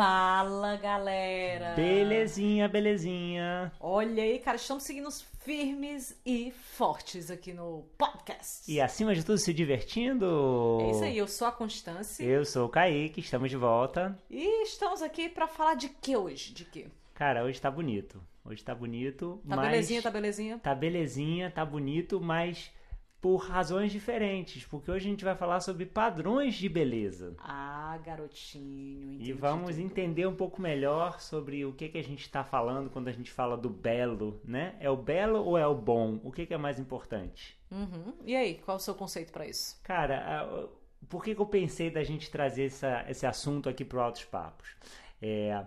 Fala, galera! Belezinha, belezinha. Olha aí, cara, estamos seguindo firmes e fortes aqui no podcast. E acima de tudo, se divertindo. É isso aí, eu sou a Constância. Eu sou o Kaique, estamos de volta. E estamos aqui para falar de que hoje? De que? Cara, hoje tá bonito. Hoje tá bonito, Tá mas... belezinha, tá belezinha? Tá belezinha, tá bonito, mas por razões diferentes. Porque hoje a gente vai falar sobre padrões de beleza. Ah, garotinho, entendi E vamos entender um pouco melhor sobre o que, que a gente está falando quando a gente fala do belo, né? É o belo ou é o bom? O que, que é mais importante? Uhum. E aí, qual é o seu conceito para isso? Cara, por que, que eu pensei da gente trazer essa, esse assunto aqui para Altos Papos? É,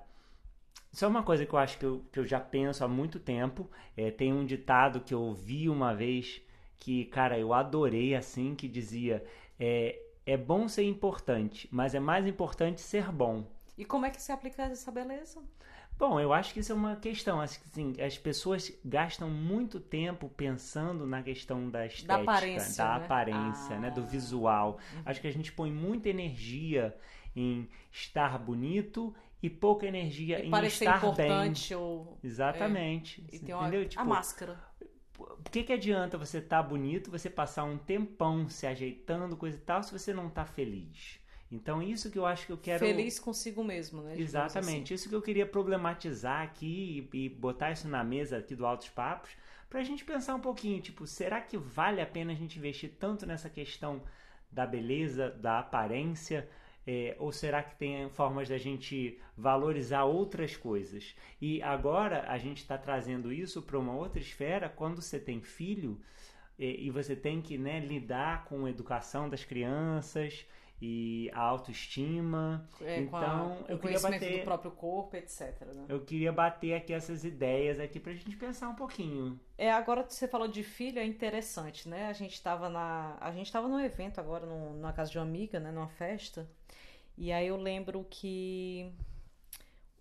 isso é uma coisa que eu acho que eu, que eu já penso há muito tempo. É, tem um ditado que eu ouvi uma vez que, cara, eu adorei assim, que dizia: é, é bom ser importante, mas é mais importante ser bom. E como é que se aplica essa beleza? Bom, eu acho que isso é uma questão. Acho que assim, as pessoas gastam muito tempo pensando na questão da estética, aparência, da né? aparência, né? do Ah. visual. Acho que a gente põe muita energia em estar bonito e pouca energia E em estar importante ou. bem. Exatamente. E tem uma... Entendeu? a Tipo, máscara. O que, que adianta você estar bonito, você passar um tempão se ajeitando, coisa e tal, se você não tá feliz? Então, isso que eu acho que eu quero. Feliz consigo mesmo, né? Exatamente, isso que eu queria problematizar aqui e, e botar isso na mesa aqui do Altos Papos, pra gente pensar um pouquinho, tipo, será que vale a pena a gente investir tanto nessa questão da beleza, da aparência, é, ou será que tem formas da gente valorizar outras coisas? E agora a gente está trazendo isso para uma outra esfera, quando você tem filho e, e você tem que né, lidar com a educação das crianças e a autoestima. É, a- então, o eu queria bater do próprio corpo, etc. né? eu queria bater aqui essas ideias aqui pra gente pensar um pouquinho. É, agora que você falou de filho, é interessante, né? A gente tava na. A gente tava num evento agora, num- na casa de uma amiga, né? Numa festa. E aí eu lembro que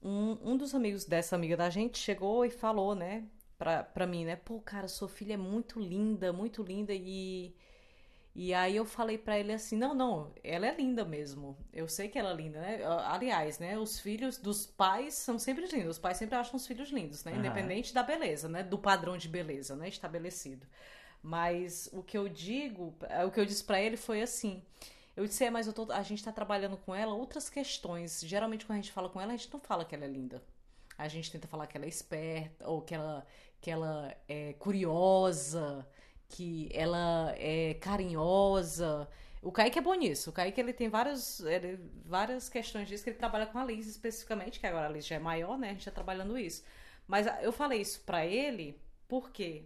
um, um dos amigos dessa amiga da gente chegou e falou, né? Pra, pra mim, né? Pô, cara, sua filha é muito linda, muito linda. E. E aí eu falei pra ele assim, não, não, ela é linda mesmo. Eu sei que ela é linda, né? Aliás, né, os filhos dos pais são sempre lindos. Os pais sempre acham os filhos lindos, né? Independente da beleza, né? Do padrão de beleza, né? Estabelecido. Mas o que eu digo, o que eu disse pra ele foi assim. Eu disse, é, mas eu tô- a gente tá trabalhando com ela outras questões. Geralmente quando a gente fala com ela, a gente não fala que ela é linda. A gente tenta falar que ela é esperta, ou que ela, que ela é curiosa, que ela é carinhosa. O Kaique é bom nisso. O Kaique ele tem várias, ele- várias questões disso que ele trabalha com a Liz especificamente, que agora a Liz já é maior, né? A gente tá trabalhando isso. Mas eu falei isso pra ele, por quê?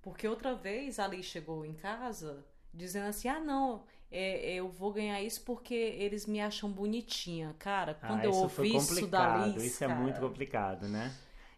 Porque outra vez a Liz chegou em casa dizendo assim: ah, não, é, eu vou ganhar isso porque eles me acham bonitinha. Cara, quando ah, eu ouvi isso da. Liz. isso é cara, muito complicado, né?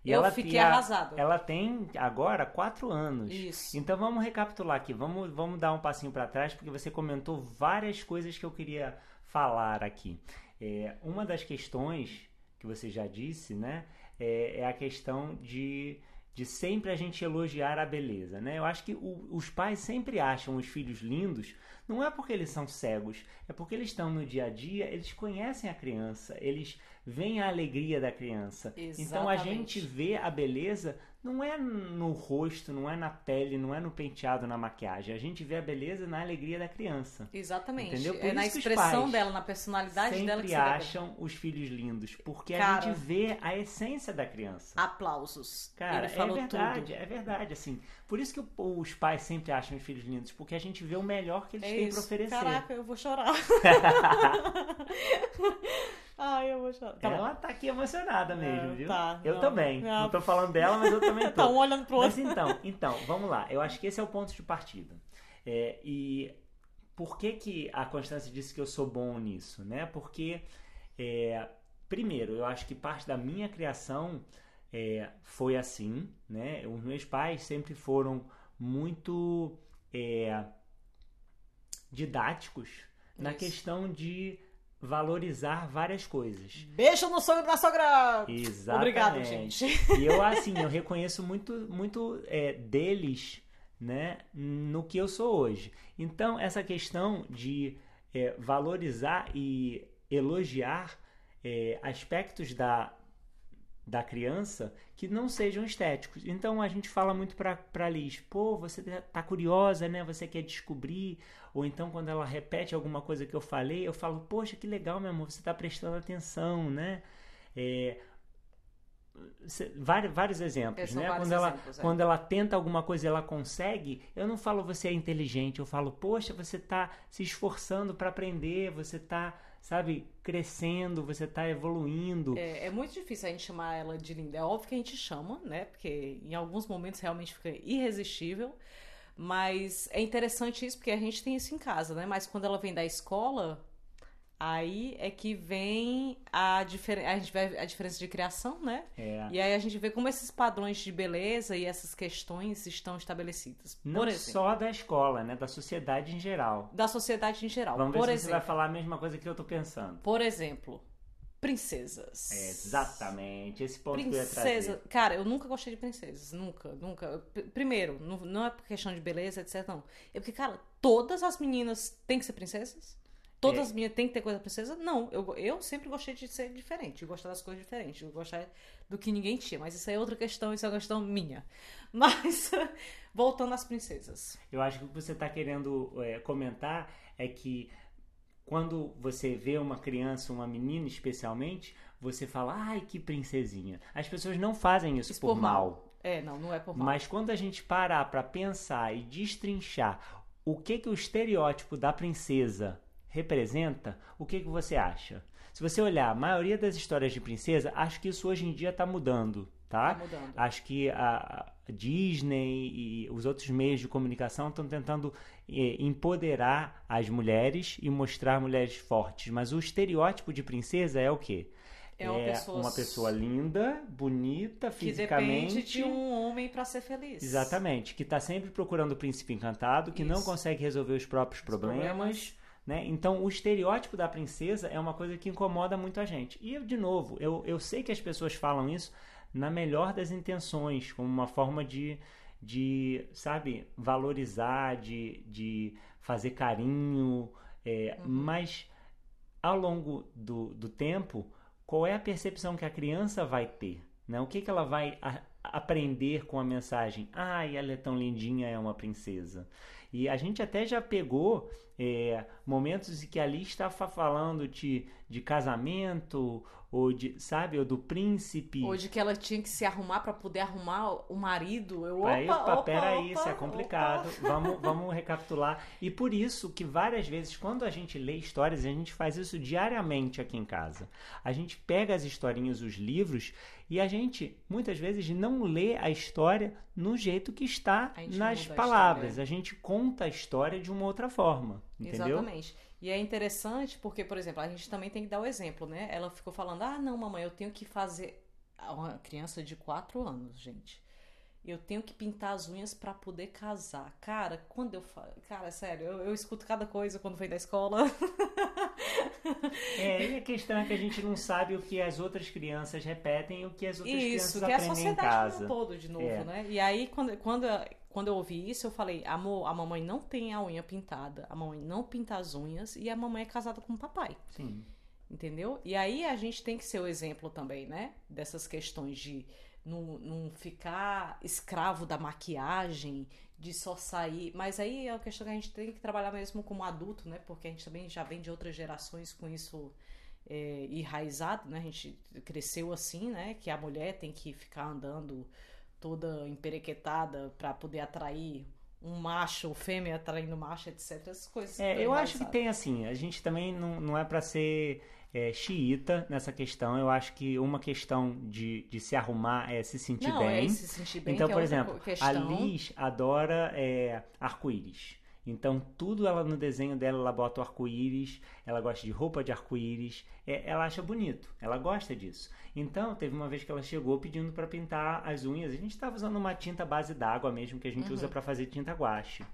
Eu ela fiquei tinha- arrasada. Ela tem agora quatro anos. Isso. Então vamos recapitular aqui. Vamos, vamos dar um passinho para trás, porque você comentou várias coisas que eu queria falar aqui. É, uma das questões que você já disse, né? É, é a questão de, de sempre a gente elogiar a beleza, né? Eu acho que o- os pais sempre acham os filhos lindos, não é porque eles são cegos, é porque eles estão no dia a dia, eles conhecem a criança, eles veem a alegria da criança. Então a Exatamente. gente vê a beleza não é no rosto, não é na pele, não é no penteado, na maquiagem. A gente vê a beleza na alegria da criança. Exatamente. Entendeu? Por é na que expressão dela, na personalidade dela que Sempre você vê a acham os filhos lindos, porque a Cara. gente vê a essência da criança. Aplausos. Cara, Ele falou é verdade, tudo. é verdade, assim. Por isso que os pais sempre acham os filhos lindos, porque a gente vê o melhor que eles É têm pra oferecer. Caraca, eu vou chorar. Ai, eu vou chorar. Tá bom. Ela tá aqui emocionada mesmo, É, viu? tá, eu não. também. Ah. Não tô falando dela, mas eu também tô. Tá um olhando pro Mas outro. então, então, vamos lá. Eu acho que esse é o ponto de partida. É, e por que, que a Constância disse que eu sou bom nisso? Né? Porque, é, primeiro, eu acho que parte da minha criação é, foi assim. Né? Os meus pais sempre foram muito é, didáticos na Isso. questão de valorizar várias coisas. Beijo no sonho da sogra! Exatamente. Obrigado, gente. E eu, assim, eu reconheço muito, muito é, deles, né, no que eu sou hoje. Então, essa questão de é, valorizar e elogiar é, aspectos da, da criança que não sejam estéticos. Então a gente fala muito para Liz, pô, você tá, tá curiosa, né? Você quer descobrir? Ou então quando ela repete alguma coisa que eu falei, eu falo, poxa, que legal, meu amor, você está prestando atenção, né? É, vários, vários exemplos, né? Quando ela, exemplos, é. quando ela tenta alguma coisa e ela consegue, eu não falo você é inteligente, eu falo, poxa, você está se esforçando para aprender, você está sabe, crescendo, você está evoluindo. É, é, muito difícil a gente chamar ela de linda. É óbvio que a gente chama, né? Porque em alguns momentos realmente fica irresistível. Mas é interessante isso porque a gente tem isso em casa, né? Mas quando ela vem da escola, Aí é que vem a, difer a, gente vê a diferença de criação, né? É. E aí a gente vê como esses padrões de beleza e essas questões estão estabelecidas. Não exemplo, só da escola, né? Da sociedade em geral. Da sociedade em geral. Vamos Por ver exemplo, se você vai falar a mesma coisa que eu tô pensando. Por exemplo, princesas. É, exatamente, esse ponto Princesa, que eu ia trazer. Cara, eu nunca gostei de princesas, nunca, nunca. Primeiro, não, não é por questão de beleza, etc, não. É porque, cara, todas as meninas têm que ser princesas? Todas é. as minhas tem que ter coisa princesa? Não, eu, eu sempre gostei de ser diferente, de gostar das coisas diferentes, de gostar do que ninguém tinha. Mas isso aí é outra questão, isso é uma questão minha. Mas, voltando às princesas. Eu acho que o que você está querendo é, comentar é que quando você vê uma criança, uma menina especialmente, você fala, ai, que princesinha. As pessoas não fazem isso, isso por, por mal. mal. É, não, não é por mal. Mas quando a gente parar para pensar e destrinchar o que que o estereótipo da princesa representa, o que, que você acha? Se você olhar a maioria das histórias de princesa, acho que isso hoje em dia está mudando, tá? tá mudando. Acho que a Disney e os outros meios de comunicação estão tentando eh, empoderar as mulheres e mostrar mulheres fortes. Mas o estereótipo de princesa é o quê? É uma, é pessoa... uma pessoa linda, bonita, fisicamente. Que depende de um homem para ser feliz. Exatamente. Que está sempre procurando o príncipe encantado, que Isso. não consegue resolver os próprios problemas, problemas né? Então, o estereótipo da princesa é uma coisa que incomoda muito a gente. E, de novo, eu, eu sei que as pessoas falam isso na melhor das intenções, como uma forma de, de sabe, valorizar, de, de fazer carinho, é, uhum. mas ao longo do, do tempo, qual é a percepção que a criança vai ter? Né? O que, que ela vai a, aprender com a mensagem? Ai, ela é tão lindinha, é uma princesa. E a gente até já pegou é, momentos em que ali estava falando de, de casamento ou de, sabe, ou do príncipe. Ou de que ela tinha que se arrumar para poder arrumar o marido. Eu, opa, aí, opa, peraí, opa, isso é complicado. Vamos, vamos recapitular. E por isso que várias vezes, quando a gente lê histórias, a gente faz isso diariamente aqui em casa. A gente pega as historinhas, os livros, e a gente, muitas vezes, não lê a história no jeito que está nas palavras. A, a gente conta a história de uma outra forma. Entendeu? Exatamente. E é interessante porque, por exemplo, a gente também tem que dar o exemplo, né? Ela ficou falando: ah, não, mamãe, eu tenho que fazer. Uma criança de 4 anos, gente. Eu tenho que pintar as unhas para poder casar. Cara, quando eu falo. Cara, sério, eu, eu escuto cada coisa quando vem da escola. É, e a questão é que a gente não sabe o que as outras crianças repetem e o que as outras isso, crianças aprendem em casa. Isso, que é a sociedade como um todo, de novo, é. né? E aí, quando, quando quando eu ouvi isso, eu falei: amor, a mamãe não tem a unha pintada, a mamãe não pinta as unhas e a mamãe é casada com o papai. Sim. Entendeu? E aí a gente tem que ser o exemplo também, né? Dessas questões de não, não ficar escravo da maquiagem, de só sair. Mas aí é uma questão que a gente tem que trabalhar mesmo como adulto, né? Porque a gente também já vem de outras gerações com isso é, enraizado, né? A gente cresceu assim, né? Que a mulher tem que ficar andando toda emperequetada para poder atrair um macho, fêmea atraindo macho, etc. Essas coisas. É, eu acho que tem assim, a gente também não, não é para ser é, xiita nessa questão. Eu acho que uma questão de, de se arrumar é se sentir não, bem. É se sentir bem então, por é exemplo, questão... a Liz adora é, arco-íris. Então, tudo ela no desenho dela, ela bota o arco-íris, ela gosta de roupa de arco-íris, é, ela acha bonito, ela gosta disso. Então, teve uma vez que ela chegou pedindo para pintar as unhas. A gente estava usando uma tinta base d'água mesmo, que a gente uhum. usa para fazer tinta guache.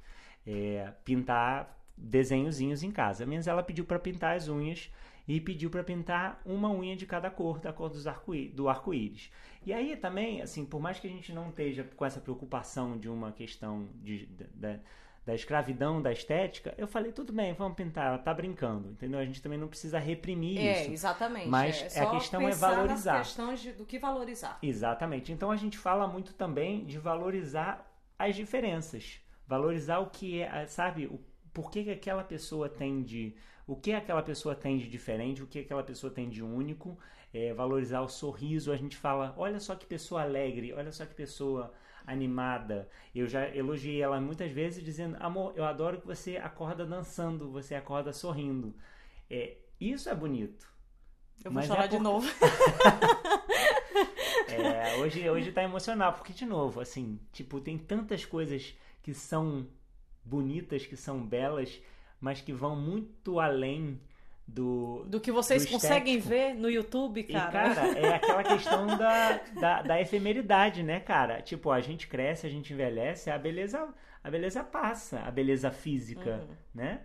É, pintar desenhozinhos em casa. Mas ela pediu para pintar as unhas e pediu para pintar uma unha de cada cor, da cor arco do arco-íris. E aí também, assim, por mais que a gente não esteja com essa preocupação de uma questão de, de, de da escravidão da estética, eu falei, tudo bem, vamos pintar, ela tá brincando, entendeu? A gente também não precisa reprimir É, isso. exatamente. Mas é, a questão é valorizar. Nas questões de- do que valorizar. Exatamente. Então a gente fala muito também de valorizar as diferenças. Valorizar o que é, sabe, o por que, que aquela pessoa tem de. O que aquela pessoa tem de diferente, o que aquela pessoa tem de único, é, valorizar o sorriso. A gente fala, olha só que pessoa alegre, olha só que pessoa animada. Eu já elogiei ela muitas vezes dizendo, amor, eu adoro que você acorda dançando, você acorda sorrindo. É, isso é bonito. Eu vou Mas chorar é de por- novo. É, hoje, hoje tá emocional, porque, de novo, assim, tipo, tem tantas coisas que são bonitas, que são belas, mas que vão muito além do. Do que vocês do conseguem ver no YouTube, E, cara. cara, é aquela questão da, da, da efemeridade, né, cara? Tipo, a gente cresce, a gente envelhece, a beleza, a beleza passa, a beleza física, Uhum. né?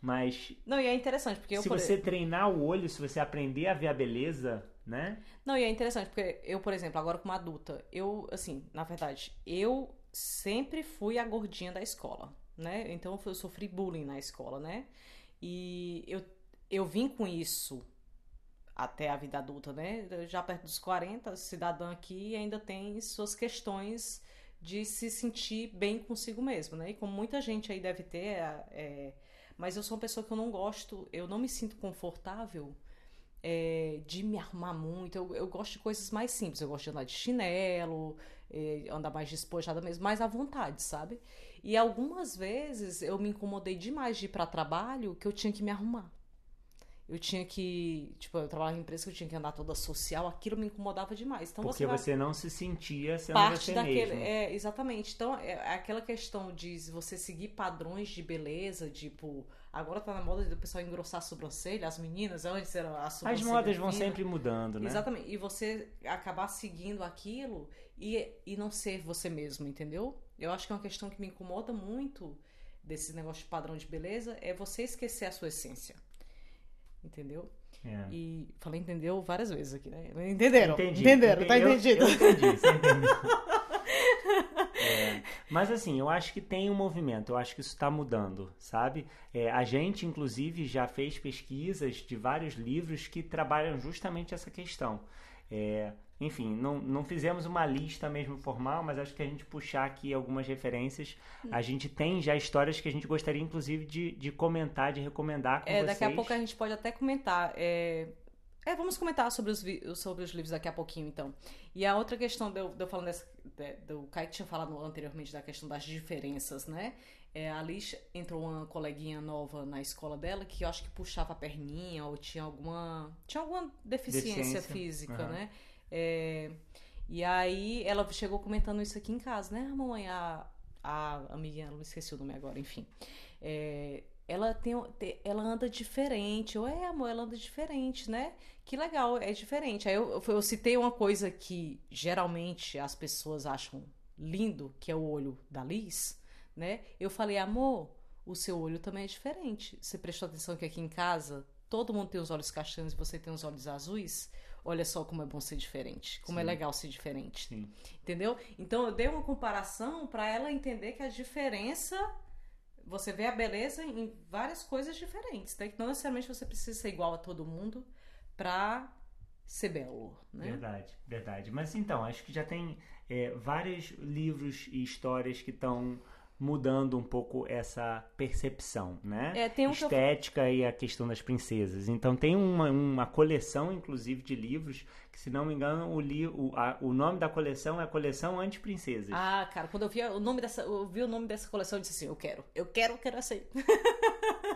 Mas Não, e é interessante, porque eu, se por você treinar o olho, se você aprender a ver a beleza, né? Não, e é interessante, porque eu, por exemplo, agora como adulta, eu, assim, na verdade, eu sempre fui a gordinha da escola, né? Então eu sofri bullying na escola, né? E eu, eu vim com isso até a vida adulta, né? Já perto dos 40, cidadã aqui ainda tem suas questões de se sentir bem consigo mesmo, né? E como muita gente aí deve ter, é, mas eu sou uma pessoa que eu não gosto, eu não me sinto confortável é, de me arrumar muito. Eu, eu gosto de coisas mais simples. Eu gosto de andar de chinelo, é, andar mais despojada mesmo, mais à vontade, sabe? E algumas vezes eu me incomodei demais de ir para trabalho que eu tinha que me arrumar. Eu tinha que. Tipo, eu trabalhava em empresa que eu tinha que andar toda social, aquilo me incomodava demais. Então Porque vai você não se sentia sendo parte você daquele. mesmo. É, exatamente. Então, é é aquela questão de você seguir padrões de beleza, tipo, agora tá na moda do pessoal engrossar a sobrancelha, as meninas, antes era a As sobrancelha. modas vão fina. sempre mudando, né? Exatamente. E você acabar seguindo aquilo e, e não ser você mesmo, entendeu? Eu acho que é uma questão que me incomoda muito desse negócio de padrão de beleza é você esquecer a sua essência. Entendeu? É. E falei entendeu várias vezes aqui, né? Entenderam? Entendi. Entenderam, tá Eu- entendido. Eu, entendi, você entendeu. É, mas assim, eu acho que tem um movimento, eu acho que isso está mudando, sabe? É, a gente, inclusive, já fez pesquisas de vários livros que trabalham justamente essa questão. É, enfim, não, não fizemos uma lista mesmo formal, mas acho que a gente puxar aqui algumas referências. A gente tem já histórias que a gente gostaria, inclusive, de, de comentar, de recomendar com É, vocês. daqui a pouco a gente pode até comentar. É, é, vamos comentar sobre os, sobre os livros daqui a pouquinho, então. E a outra questão, de eu, de eu falando dessa, de- do Kaique tinha falado anteriormente da questão das diferenças, né? É, a Liz entrou uma coleguinha nova na escola dela que eu acho que puxava a perninha ou tinha alguma, tinha alguma deficiência, Deficiência. física, Aham. né? É, e aí ela chegou comentando isso aqui em casa, né? A mamãe, a, a amiguinha, não esqueci o nome agora, enfim. É, ela tem, te- ela anda diferente. Eu, é, amor, ela anda diferente, né? Que legal, é diferente. Aí eu, eu, eu citei uma coisa que geralmente as pessoas acham lindo, que é o olho da Liz, né? Eu falei, amor, o seu olho também é diferente. Você prestou atenção que aqui em casa todo mundo tem os olhos castanhos e você tem os olhos azuis? Olha só como é bom ser diferente, como é Sim. legal ser diferente. Sim. Entendeu? Então eu dei uma comparação para ela entender que a diferença você vê a beleza em várias coisas diferentes, né? Que não necessariamente você precisa ser igual a todo mundo pra ser belo, né? Verdade, verdade. Mas então, acho que já tem é, vários livros e histórias que estão mudando um pouco essa percepção, né? É, tem um que eu- Estética e a questão das princesas. Então tem uma, uma coleção, inclusive, de livros, que se não me engano, o, li, o, a- o nome da coleção é a Coleção Anti-Princesas. Ah, cara, quando eu vi o nome dessa, eu vi o nome dessa coleção, eu disse assim, eu quero, eu quero, eu quero essa aí.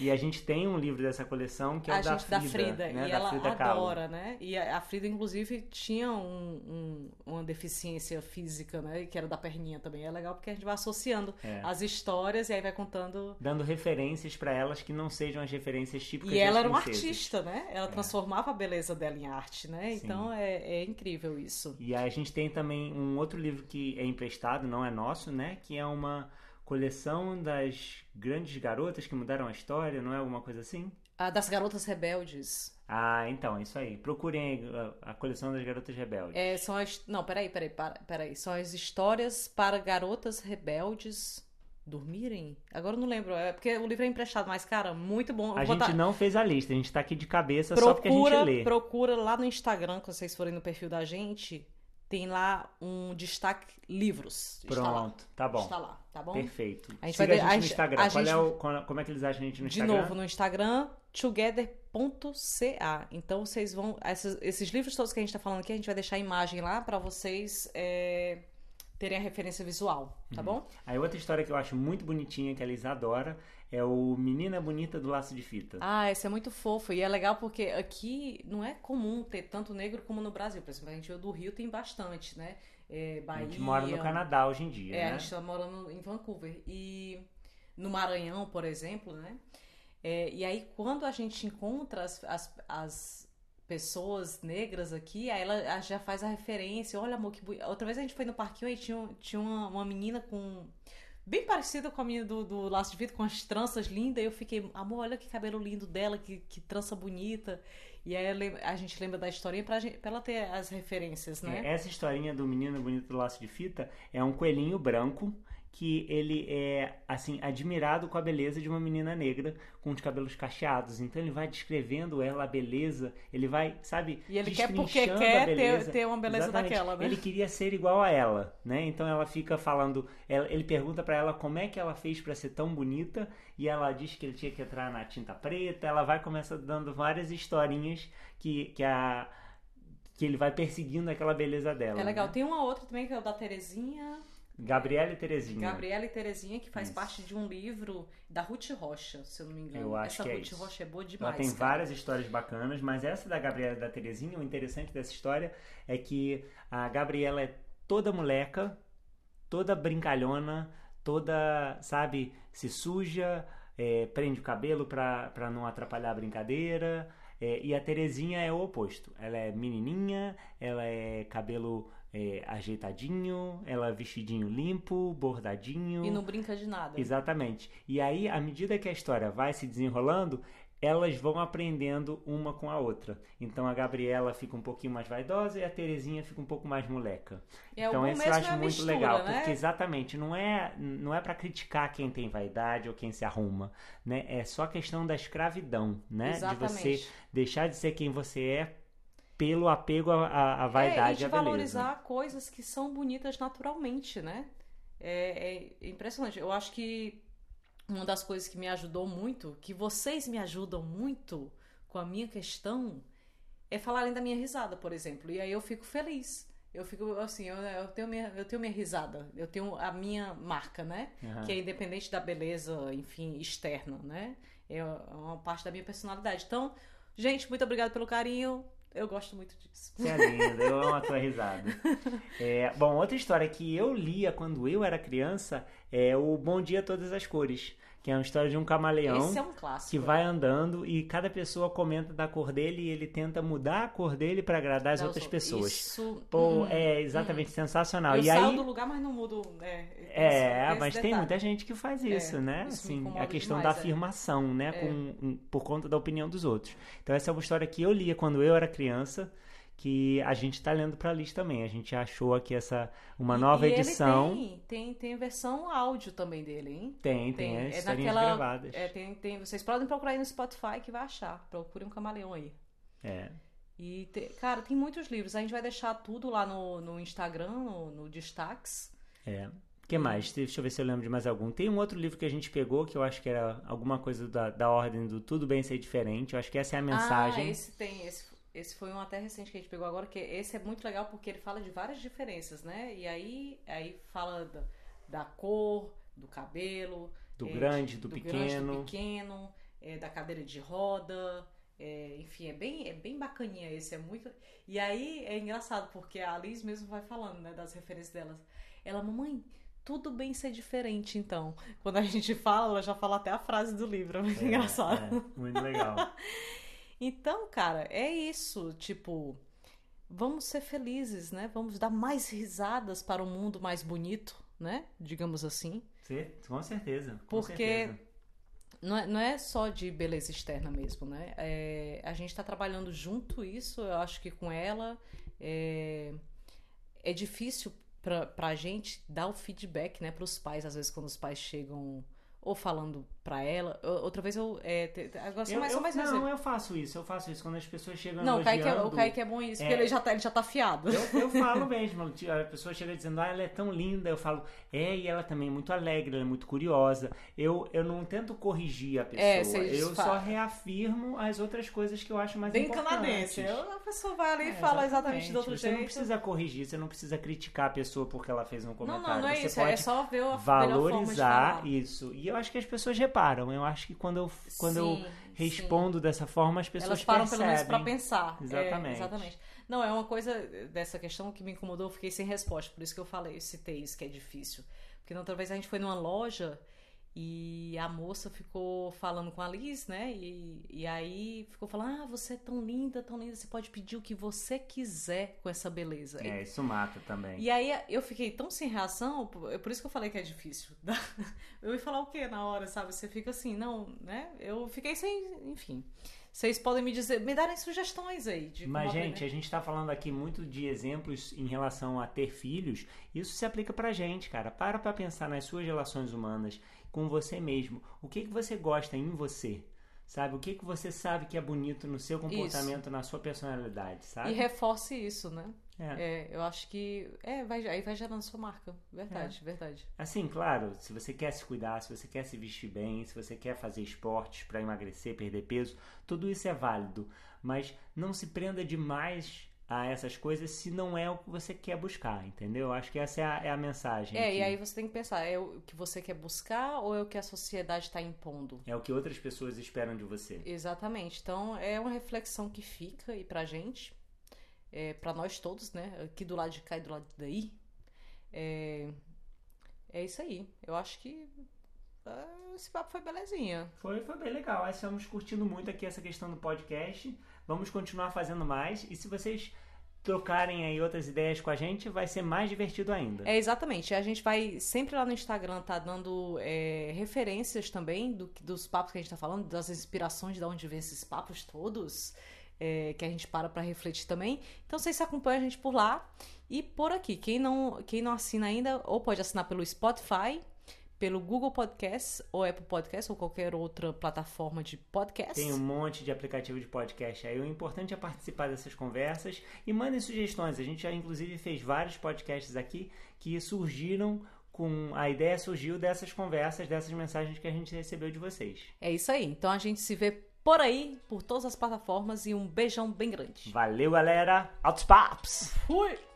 E a gente tem um livro dessa coleção que é a o da Frida, da Frida, né? e da ela Frida Kahlo. adora, né? E a, Frida, inclusive, tinha um- um- uma deficiência física, né? Que era da perninha também. É legal porque a gente vai associando É. as histórias e aí vai contando Dando referências para elas que não sejam as referências típicas E ela era uma princesas. artista, né? Ela transformava a beleza dela em arte, né? Sim. Então é, é incrível isso. E aí a gente tem também um outro livro que é emprestado, não é nosso, né? Que é uma coleção das grandes garotas que mudaram a história, não é alguma coisa assim? A das Garotas Rebeldes. Ah, então, isso aí. Procurem aí a, a coleção das garotas rebeldes. É, são as. Não, peraí, peraí, peraí. São as histórias para garotas rebeldes dormirem? Agora eu não lembro, é porque o livro é emprestado, mas, cara, muito bom. A Eu gente não fez a lista, a gente tá aqui de cabeça só porque a gente procura, lê. procura lá no Instagram, quando vocês forem no perfil da gente, tem lá um destaque livros. Está. Pronto, tá bom. Está lá, tá bom? Perfeito. A gente Siga vai a de- gente a no Instagram. a Qual é o, qual- como é que eles acham a gente no De Instagram? novo, no Instagram, together.ca. Então vocês vão. Esses, esses livros todos que a gente tá falando aqui, a gente vai deixar a imagem lá pra vocês é, terem a referência visual, Uhum. tá bom? Aí outra história que eu acho muito bonitinha, que a Liz adora, é o Menina Bonita do Laço de Fita. Ah, esse é muito fofo. E é legal porque aqui não é comum ter tanto negro como no Brasil. Por exemplo, a gente do Rio tem bastante, né? É, a Bahia. gente mora no Canadá hoje em dia, É, a né? gente tá morando em Vancouver. E no Maranhão, por exemplo, né? É, e aí, quando a gente encontra as, as, as pessoas negras aqui, aí ela já faz a referência. Olha, amor, que bonito. Outra vez a gente foi no parquinho e tinha, tinha uma, uma menina com. Bem parecida com a menina do, do Laço de Vida, com as tranças lindas. Eu fiquei, amor, olha que cabelo lindo dela, que, que trança bonita. E aí a gente lembra da historinha pra, gente, pra ela ter as referências, né? Essa historinha do Menino Bonito do Laço de Fita é um coelhinho branco que ele é assim admirado com a beleza de uma menina negra com os cabelos cacheados. Então ele vai descrevendo ela a beleza, ele vai, sabe, E ele quer porque quer ter, ter uma beleza Exatamente. daquela, né? Ele queria ser igual a ela, né? Então ela fica falando, ela- ele pergunta pra ela como é que ela fez pra ser tão bonita e ela diz que ele tinha que entrar na tinta preta. Ela vai começar dando várias historinhas que, que a que ele vai perseguindo aquela beleza dela. É legal. né? Tem uma outra também que é o da Terezinha. Gabriela e Terezinha. Gabriela e Terezinha, que faz Isso. parte de um livro da Ruth Rocha, se eu não me engano. Eu acho Essa que é Ruth isso. Rocha é boa Ela demais. tem cara. várias histórias bacanas, mas essa da Gabriela e da Terezinha, o interessante dessa história é que a Gabriela é toda moleca, toda brincalhona, toda, sabe, se suja, é, prende o cabelo pra, pra não atrapalhar a brincadeira. é, e a Terezinha é o oposto. Ela é menininha, ela é cabelo é, ajeitadinho, ela vestidinho limpo, bordadinho. E não brinca de nada. Exatamente. E aí, à medida que a história vai se desenrolando, elas vão aprendendo uma com a outra. Então a Gabriela fica um pouquinho mais vaidosa e a Terezinha fica um pouco mais moleca. É, então isso eu acho é a muito mistura, legal, né? porque exatamente não é não é para criticar quem tem vaidade ou quem se arruma, né? É só a questão da escravidão, né? Exatamente. De você deixar de ser quem você é pelo apego à, à- à é, vaidade de e à beleza. valorizar coisas que são bonitas naturalmente, né? É, é impressionante. Eu acho que uma das coisas que me ajudou muito, que vocês me ajudam muito com a minha questão, é falarem da minha risada, por exemplo. E aí eu fico feliz. Eu fico assim, eu, eu tenho minha, eu tenho minha risada, eu tenho a minha marca, né? Aham. Que é independente da beleza, enfim, externa, né? É uma parte da minha personalidade. Então, gente, muito obrigada pelo carinho. Eu gosto muito disso. Você é linda, eu amo a tua risada. É, bom, outra história que eu lia quando eu era criança é o Bom Dia Todas as Cores, que é uma história de um camaleão Esse é um clássico. que vai andando e cada pessoa comenta da cor dele e ele tenta mudar a cor dele para agradar as outras pessoas. Isso. Pô, hum, é exatamente sensacional. Eu e saio aí do lugar, mas não mudo. né, é, mas tem muita gente que faz isso, É, né? isso Assim, a questão demais, da é. afirmação, né? É. Com, por conta da opinião dos outros. Então essa é uma história que eu lia quando eu era criança, que a gente tá lendo pra Liz também. A gente achou aqui essa uma E- nova e ele edição. tem, tem, tem versão áudio também dele, hein? Tem, tem, Tem, as é naquela- gravadas. É, tem, tem, vocês podem procurar aí no Spotify que vai achar. Procurem um camaleão aí. É. E, te- cara, tem muitos livros. A gente vai deixar tudo lá no, no Instagram, no, no Destaques. É. O que mais? Deixa eu ver se eu lembro de mais algum. Tem um outro livro que a gente pegou que eu acho que era alguma coisa da, da ordem do Tudo Bem Ser Diferente. Eu acho que essa é a mensagem. Ah, esse tem. Esse, esse foi um até recente que a gente pegou agora, que esse é muito legal porque ele fala de várias diferenças, né? E aí, aí fala da, da cor, do cabelo, Do é, grande, do, grande, pequeno. do pequeno, é, da cadeira de roda. é, enfim, é bem, é bem bacaninha esse, é muito. E aí é engraçado, porque a Liz mesmo vai falando, né, das referências delas. Ela, mamãe, tudo bem ser diferente, então. Quando a gente fala, ela já fala até a frase do livro. É muito É, engraçado. é, muito legal. Então, cara, é isso. Tipo, vamos ser felizes, né? Vamos dar mais risadas para um mundo mais bonito, né? Digamos assim. Cer- Com certeza. Com Porque certeza. Não é, não é só de beleza externa mesmo, né? É, a gente tá trabalhando junto isso, eu acho que com ela. É, é difícil pra, pra gente dar o feedback, né, pros pais, às vezes quando os pais chegam ou falando pra ela. Outra vez eu. É, agora só Eu, mais, eu, só mais não, exemplo. eu faço isso, eu faço isso. Quando as pessoas chegam Não, o Kaique, é, o Kaique é bom isso, porque É. ele já tá, ele já tá afiado. Eu, eu falo mesmo, a pessoa chega dizendo, ah, ela é tão linda, eu falo, é, e ela também é muito alegre, ela é muito curiosa. Eu, eu não tento corrigir a pessoa, É, você eu fa- só reafirmo as outras coisas que eu acho mais Bem importantes. canadense. Eu- A pessoa vai ali É, e fala exatamente do outro Você jeito. não precisa corrigir, você não precisa criticar a pessoa porque ela fez um Não, comentário. não, não é você isso. pode É só ver a melhor forma de valorizar falar. isso. E eu acho que as pessoas reparam. Eu acho que quando eu, quando eu Sim, respondo dessa forma, as pessoas Elas param percebem. pelo menos pra pensar. É, Exatamente. exatamente. Não, é uma coisa dessa questão que me incomodou, eu fiquei sem resposta, por isso que eu falei, eu citei isso que é difícil. Porque na outra vez a gente foi numa loja e a moça ficou falando com a Liz, né? E, e aí ficou falando: Ah, você é tão linda, tão linda, você pode pedir o que você quiser com essa beleza. É, isso mata também. E aí eu fiquei tão sem reação, por por isso que eu falei que é difícil. Eu ia falar o quê na hora, sabe? Você fica assim, não, né? Eu fiquei sem, enfim. Vocês podem me dizer, me darem sugestões aí de Mas, gente, a gente tá falando aqui muito de exemplos em relação a ter filhos. Isso se aplica pra gente, cara. Para pra pensar nas suas relações humanas com você mesmo. O que, que você gosta em você? Sabe? O que, que você sabe que é bonito no seu comportamento, na sua personalidade, sabe? E reforce isso, né? É. É, eu acho que é, vai, aí vai gerando sua marca. Verdade, verdade. Assim, claro, se você quer se cuidar, se você quer se vestir bem, se você quer fazer esportes pra emagrecer, perder peso, tudo isso é válido. Mas não se prenda demais a essas coisas se não é o que você quer buscar, entendeu? Acho que essa é a, é a mensagem. É, aqui. e aí você tem que pensar, é o que você quer buscar ou é o que a sociedade está impondo? É o que outras pessoas esperam de você. Exatamente. Então é uma reflexão que fica aí pra gente, é, para nós todos, né? Aqui do lado de cá e do lado daí. É, é isso aí. Eu acho que ah, esse papo foi belezinha. Foi, foi bem legal. Nós estamos curtindo muito aqui essa questão do podcast. Vamos continuar fazendo mais. E se vocês trocarem aí outras ideias com a gente, vai ser mais divertido ainda. É exatamente. A gente vai sempre lá no Instagram tá dando é, referências também do, dos papos que a gente tá falando, das inspirações de onde vem esses papos todos. é, que a gente para para refletir também. Então vocês acompanham a gente por lá e por aqui. Quem não, quem não assina ainda, ou pode assinar pelo Spotify, pelo Google Podcast, ou Apple Podcast, ou qualquer outra plataforma de podcast. Tem um monte de aplicativo de podcast aí. O importante é participar dessas conversas e mandem sugestões. A gente já inclusive fez vários podcasts aqui que surgiram com a ideia surgiu dessas conversas, dessas mensagens que a gente recebeu de vocês. É isso aí. Então a gente se vê por aí, por todas as plataformas e um beijão bem grande. Valeu, galera. Altos papos. Fui!